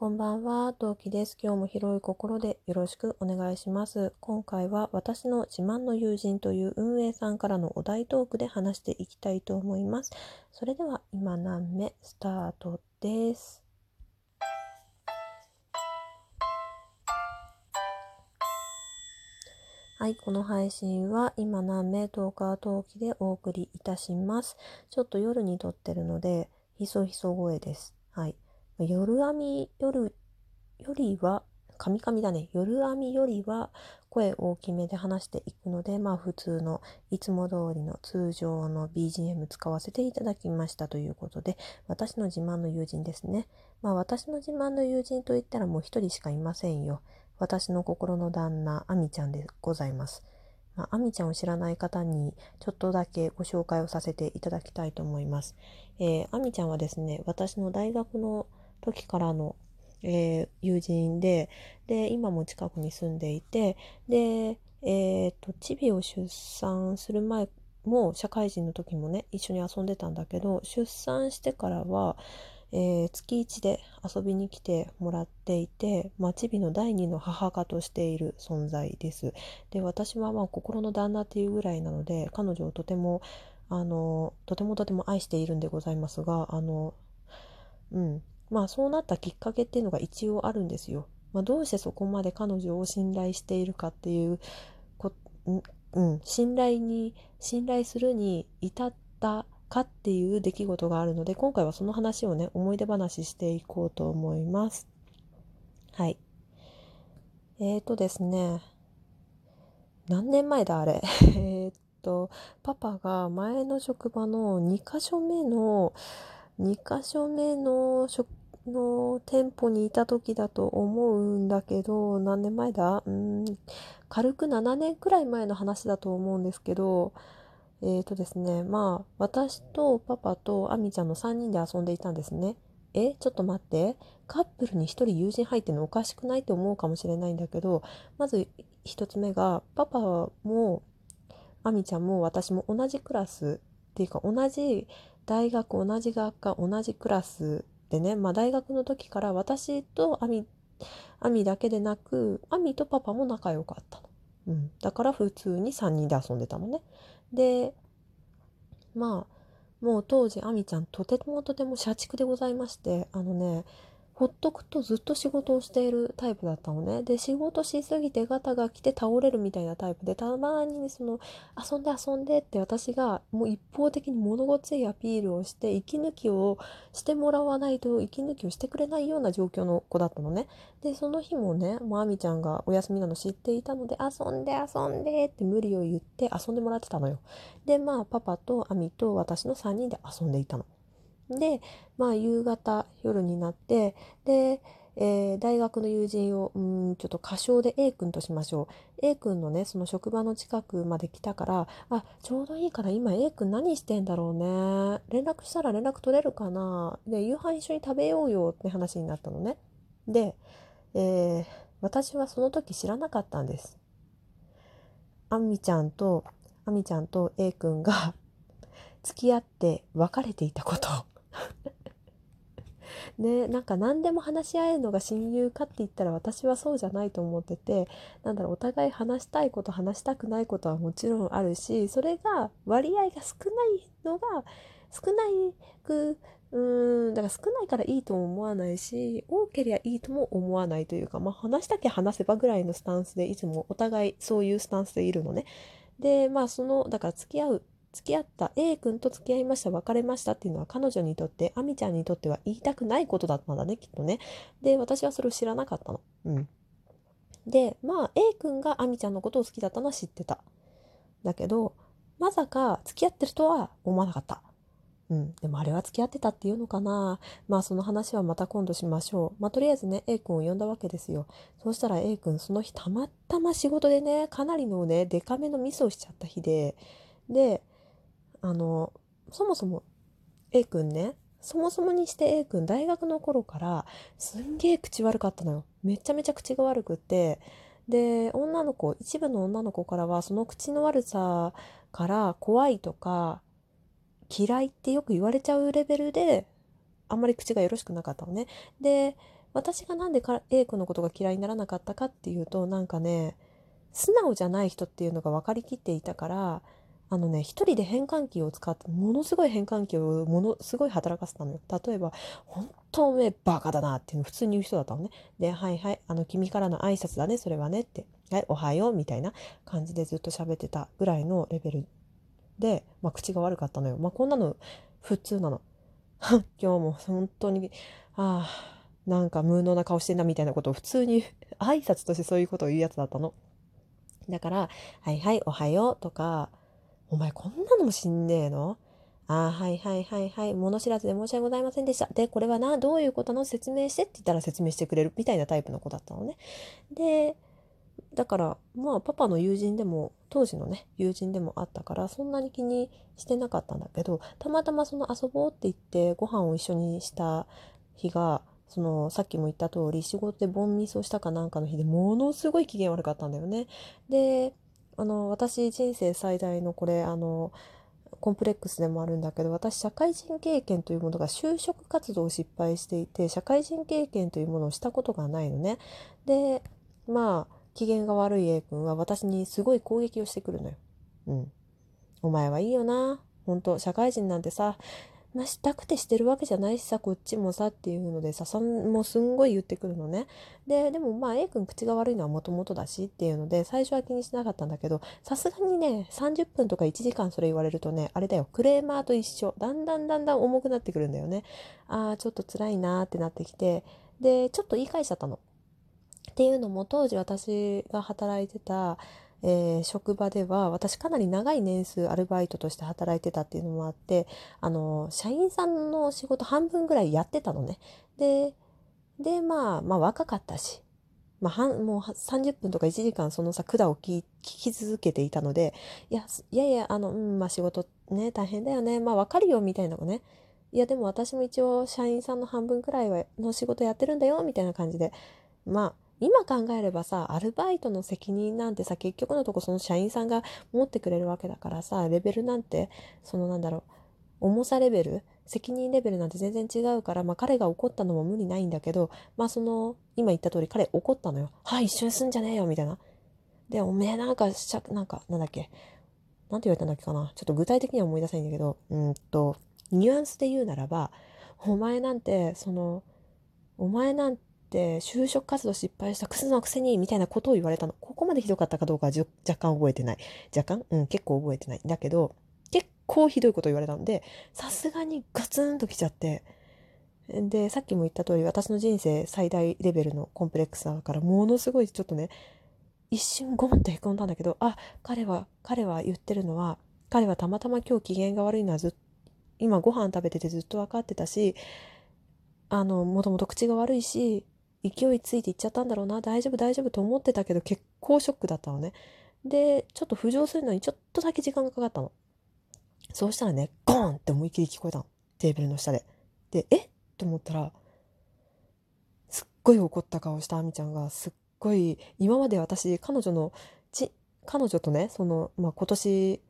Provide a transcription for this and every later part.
こんばんは、陶器です。今日も広い心でよろしくお願いします。今回は私の自慢の友人という運営さんからのお題トークで話していきたいと思います。それでは今何目スタートです。はい、この配信は今何名トーカー陶器でお送りいたします。ちょっと夜に撮ってるので、ひそひそ声です。はい。夜編み夜よりは、カミカミだね。夜編みよりは声大きめで話していくので、まあ普通のいつも通りの通常の BGM 使わせていただきましたということで、私の自慢の友人ですね。まあ私の自慢の友人といったらもう一人しかいませんよ。私の心の旦那、あみちゃんでございます。まあ、あみちゃんを知らない方にちょっとだけご紹介をさせていただきたいと思います。えー、あみちゃんはですね、私の大学の時からの、えー、友人で、で、今も近くに住んでいて、で、えっ、と、チビを出産する前も、社会人の時もね、一緒に遊んでたんだけど、出産してからは、えー、月1で遊びに来てもらっていて、まあ、チビの第二の母家としている存在です。で、私はまあ心の旦那っていうぐらいなので、彼女をとても、あの、とてもとても愛しているんでございますが、あの、うん。まあそうなったきっかけっていうのが一応あるんですよ。まあ、どうしてそこまで彼女を信頼しているかっていうこ、うん、信頼に、信頼するに至ったかっていう出来事があるので、今回はその話をね、思い出話していこうと思います。はい。えーとですね、何年前だあれ？えっと、パパが前の職場の2箇所目の、2箇所目の職の店舗にいた時だと思うんだけど、何年前だ？うん、軽く7年くらい前の話だと思うんですけど、えーとですね、まあ、私とパパとアミちゃんの3人で遊んでいたんですね。え、ちょっと待って。カップルに1人友人入ってるのおかしくないって思うかもしれないんだけど、まず1つ目が、パパも、アミちゃんも私も同じクラスっていうか、同じ大学、同じ学科、同じクラスでね、まあ大学の時から私とアミ、アミだけでなく、アミとパパも仲良かったの。うん。だから普通に3人で遊んでたのね。で、まあ、もう当時、あみちゃんとてもとても社畜でございまして、あのね、ほっとくとずっと仕事をしているタイプだったのね。で、仕事しすぎてガタが来て倒れるみたいなタイプで、たまにその、遊んで遊んでって私がもう一方的に物ごついアピールをして、息抜きをしてもらわないと息抜きをしてくれないような状況の子だったのね。で、その日もね、もうあみちゃんがお休みなの知っていたので、遊んで遊んでって無理を言って遊んでもらってたのよ。で、まあ、パパとあみと私の3人で遊んでいたの。で、まあ、夕方、夜になって、で、えー、大学の友人を、うん、ちょっと仮称で A 君としましょう。A 君のね、その職場の近くまで来たから、あ、ちょうどいいから今 A 君何してんだろうね。連絡したら連絡取れるかな。で、夕飯一緒に食べようよって話になったのね。で、えー、私はその時知らなかったんです。あみちゃんと、あみちゃんと A 君が 付き合って別れていたこと。ね、なんか何でも話し合えるのが親友かって言ったら私はそうじゃないと思っててなんだろうお互い話したいこと話したくないことはもちろんあるしそれが割合が少ないのが少ないくうんだから少ないからいいとも思わないし多ければいいとも思わないというか、まあ、話したきゃ話せばぐらいのスタンスでいつもお互いそういうスタンスでいるのね。でまあそのだから付き合う付き合った A 君と付き合いました別れましたっていうのは彼女にとってあみちゃんにとっては言いたくないことだったんだねきっとね。で私はそれを知らなかったの。うん。でまあ A 君があみちゃんのことを好きだったのは知ってた。だけどまさか付き合ってるとは思わなかった。うん。でもあれは付き合ってたっていうのかな。まあその話はまた今度しましょう。まあとりあえずね A 君を呼んだわけですよ。そうしたら A 君その日たまたま仕事でねかなりのねデカめのミスをしちゃった日で。であの、そもそも A 君ね、そもそもにして A 君大学の頃からすんげえ口悪かったのよ。めちゃめちゃ口が悪くって。で、女の子、一部の女の子からはその口の悪さから怖いとか嫌いってよく言われちゃうレベルであんまり口がよろしくなかったのね。で、私がなんでか A 君のことが嫌いにならなかったかっていうとなんかね素直じゃない人っていうのが分かりきっていたからあのね一人で変換器を使ってものすごい変換器をものすごい働かせたのよ。例えば「本当おめえバカだな」っていうの普通に言う人だったのね。で「はいはいあの君からの挨拶だねそれはね」って「はいおはよう」みたいな感じでずっと喋ってたぐらいのレベルで、まあ、口が悪かったのよ。まあこんなの普通なの。今日も本当にああなんか無能な顔してんなみたいなことを普通に挨拶としてそういうことを言うやつだったの。だから、はいはい、おはようとか、お前こんなのも知んねえの？ああ、はいはいはいはい、物知らずで申し訳ございませんでした。で、これはな、どういうことの？説明してって言ったら説明してくれるみたいなタイプの子だったのね。で、だから、まあ、パパの友人でも、当時のね、友人でもあったから、そんなに気にしてなかったんだけど、たまたまその遊ぼうって言ってご飯を一緒にした日が、そのさっきも言った通り仕事でボンミスをしたかなんかの日でものすごい機嫌悪かったんだよね。であの私人生最大のこれあのコンプレックスでもあるんだけど私社会人経験というものが就職活動を失敗していて社会人経験というものをしたことがないのね。でまあ機嫌が悪い A 君は私にすごい攻撃をしてくるのよ。うん。お前はいいよな。本当社会人なんてさまあ、したくてしてるわけじゃないしさこっちもさっていうのでささんもすんごい言ってくるのね。ででもまあ A 君口が悪いのはもともとだしっていうので最初は気にしなかったんだけどさすがにね30分とか1時間それ言われるとねあれだよ。クレーマーと一緒。だんだんだんだん重くなってくるんだよね。ああちょっと辛いなーってなってきて。でちょっと言い返しちゃったの。っていうのも当時私が働いてたえー、職場では私かなり長い年数アルバイトとして働いてたっていうのもあってあの社員さんの仕事半分ぐらいやってたのね。ででまあまあ若かったし、まあ、半もう30分とか1時間そのさ管を聞き続けていたのでいやいやいやあの、うんまあ、仕事ね大変だよねまあ分かるよみたいなのねいやでも私も一応社員さんの半分くらいはの仕事やってるんだよみたいな感じでまあ今考えればさアルバイトの責任なんてさ結局のとこその社員さんが持ってくれるわけだからさレベルなんてそのなんだろう重さレベル責任レベルなんて全然違うから、まあ、彼が怒ったのも無理ないんだけどまあその今言った通り彼怒ったのよ「はい一緒にすんじゃねえよ」みたいな。でおめえなんかしゃなんかなんだっけなんて言われたんだっけかなちょっと具体的には思い出せないんだけどうんとニュアンスで言うならばお前なんてそのお前なんて就職活動失敗したクズのくせにみたいなことを言われたの。ここまでひどかったかどうかは若干覚えてない。若干？うん、結構覚えてない。だけど、結構ひどいこと言われたんで、さすがにガツンときちゃって、で、さっきも言った通り、私の人生最大レベルのコンプレックスだから、ものすごいちょっとね、一瞬ゴンってへこんだんだけど、あ、彼は、彼は言ってるのは、彼はたまたま今日機嫌が悪いのはず、今ご飯食べててずっと分かってたし、あの、もともと口が悪いし、勢いついていっちゃったんだろうな大丈夫大丈夫と思ってたけど結構ショックだったのね。でちょっと浮上するのにちょっとだけ時間がかかったの。そうしたらねゴーンって思いっきり聞こえたの。テーブルの下で。でえ？っと思ったらすっごい怒った顔したあみちゃんがすっごい今まで私彼女のち彼女とねその、まあ、今年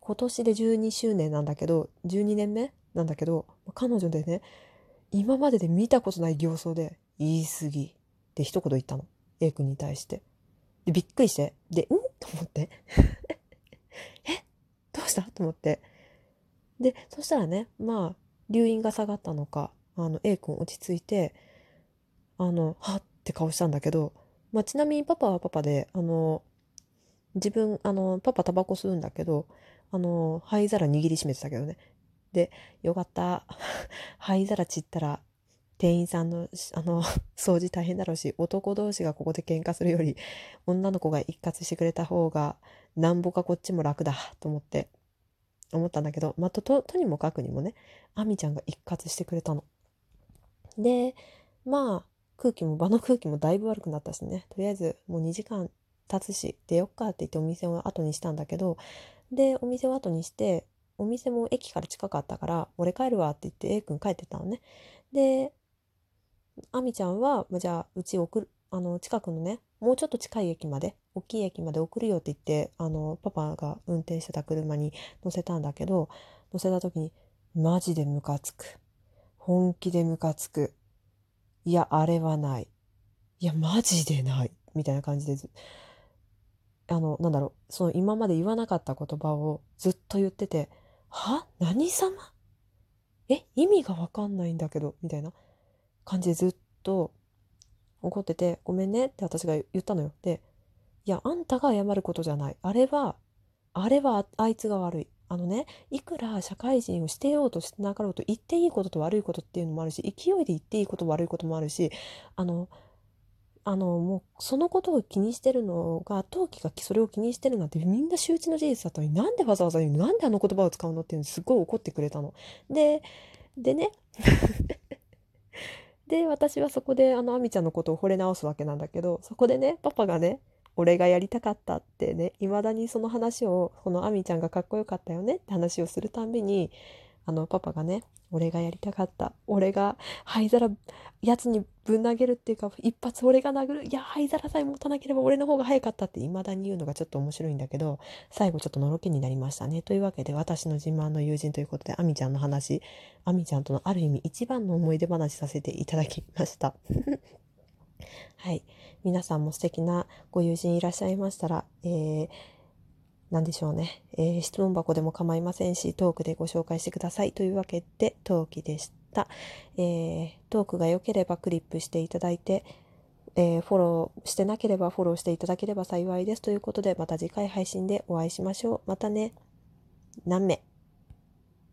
今年で12周年なんだけど12年目なんだけど彼女でね今までで見たことない形相で言い過ぎ。って一言言ったの。A 君に対して。でびっくりして。でん？と思って。え？どうした？と思って。でそしたらねまあ留飲が下がったのかあの A 君落ち着いてあのはって顔したんだけど、まあ、ちなみにパパはパパであの自分あのパパタバコ吸うんだけどあの灰皿握りしめてたけどね。でよかった。灰皿散ったら店員さんのあの 掃除大変だろうし男同士がここで喧嘩するより女の子が一括してくれた方がなんぼかこっちも楽だと思って思ったんだけど、まあ、とととにもかくにもねあみちゃんが一括してくれたの。でまあ空気も場の空気もだいぶ悪くなったしねとりあえずもう2時間経つし出よっかって言ってお店を後にしたんだけどでお店を後にしてお店も駅から近かったから「俺帰るわ」って言って A 君帰ってたのね。であみちゃんはま、じゃあうち送るあの近くのねもうちょっと近い駅まで大きい駅まで送るよって言ってあのパパが運転してた車に乗せたんだけど乗せた時にマジでムカつく。本気でムカつく。いや、あれはない。いや、マジでない。みたいな感じで、あの、なんだろう、その今まで言わなかった言葉をずっと言ってて、は？何様？え意味がわかんないんだけど、みたいな。感じでずっと怒ってて、ごめんねって私が言ったのよ。で、いや、あんたが謝ることじゃない。あれは、あれはあいつが悪い。あのね、いくら社会人をしてようとしてなかろうと言っていいことと悪いことっていうのもあるし、勢いで言っていいこと悪いこともあるし、あの、あの、もう、そのことを気にしてるのが、陶器がそれを気にしてるなんてみんな周知の事実だったのに、なんでわざわざ言うの？なんであの言葉を使うの？っていうのすごい怒ってくれたの。で、でね、で、私はそこで、あの、あみちゃんのことを惚れ直すわけなんだけど、そこでね、パパがね、俺がやりたかったってね、未だにその話を、このあみちゃんがかっこよかったよねって話をするたんびに、あの、パパがね、俺がやりたかった。俺が灰皿、やつにぶん投げるっていうか、一発俺が殴る。いや、灰皿さえ持たなければ俺の方が早かったって未だに言うのがちょっと面白いんだけど、最後ちょっとのろけになりましたね。というわけで、私の自慢の友人ということで、あみちゃんの話、あみちゃんとのある意味一番の思い出話させていただきました。はい。皆さんも素敵なご友人いらっしゃいましたら、えー、何でしょうね、えー、質問箱でも構いませんし、トークでご紹介してください。というわけで、トーキでした。えー、トークが良ければクリップしていただいて、えー、フォローしてなければフォローしていただければ幸いです。ということで、また次回配信でお会いしましょう。またね。何名？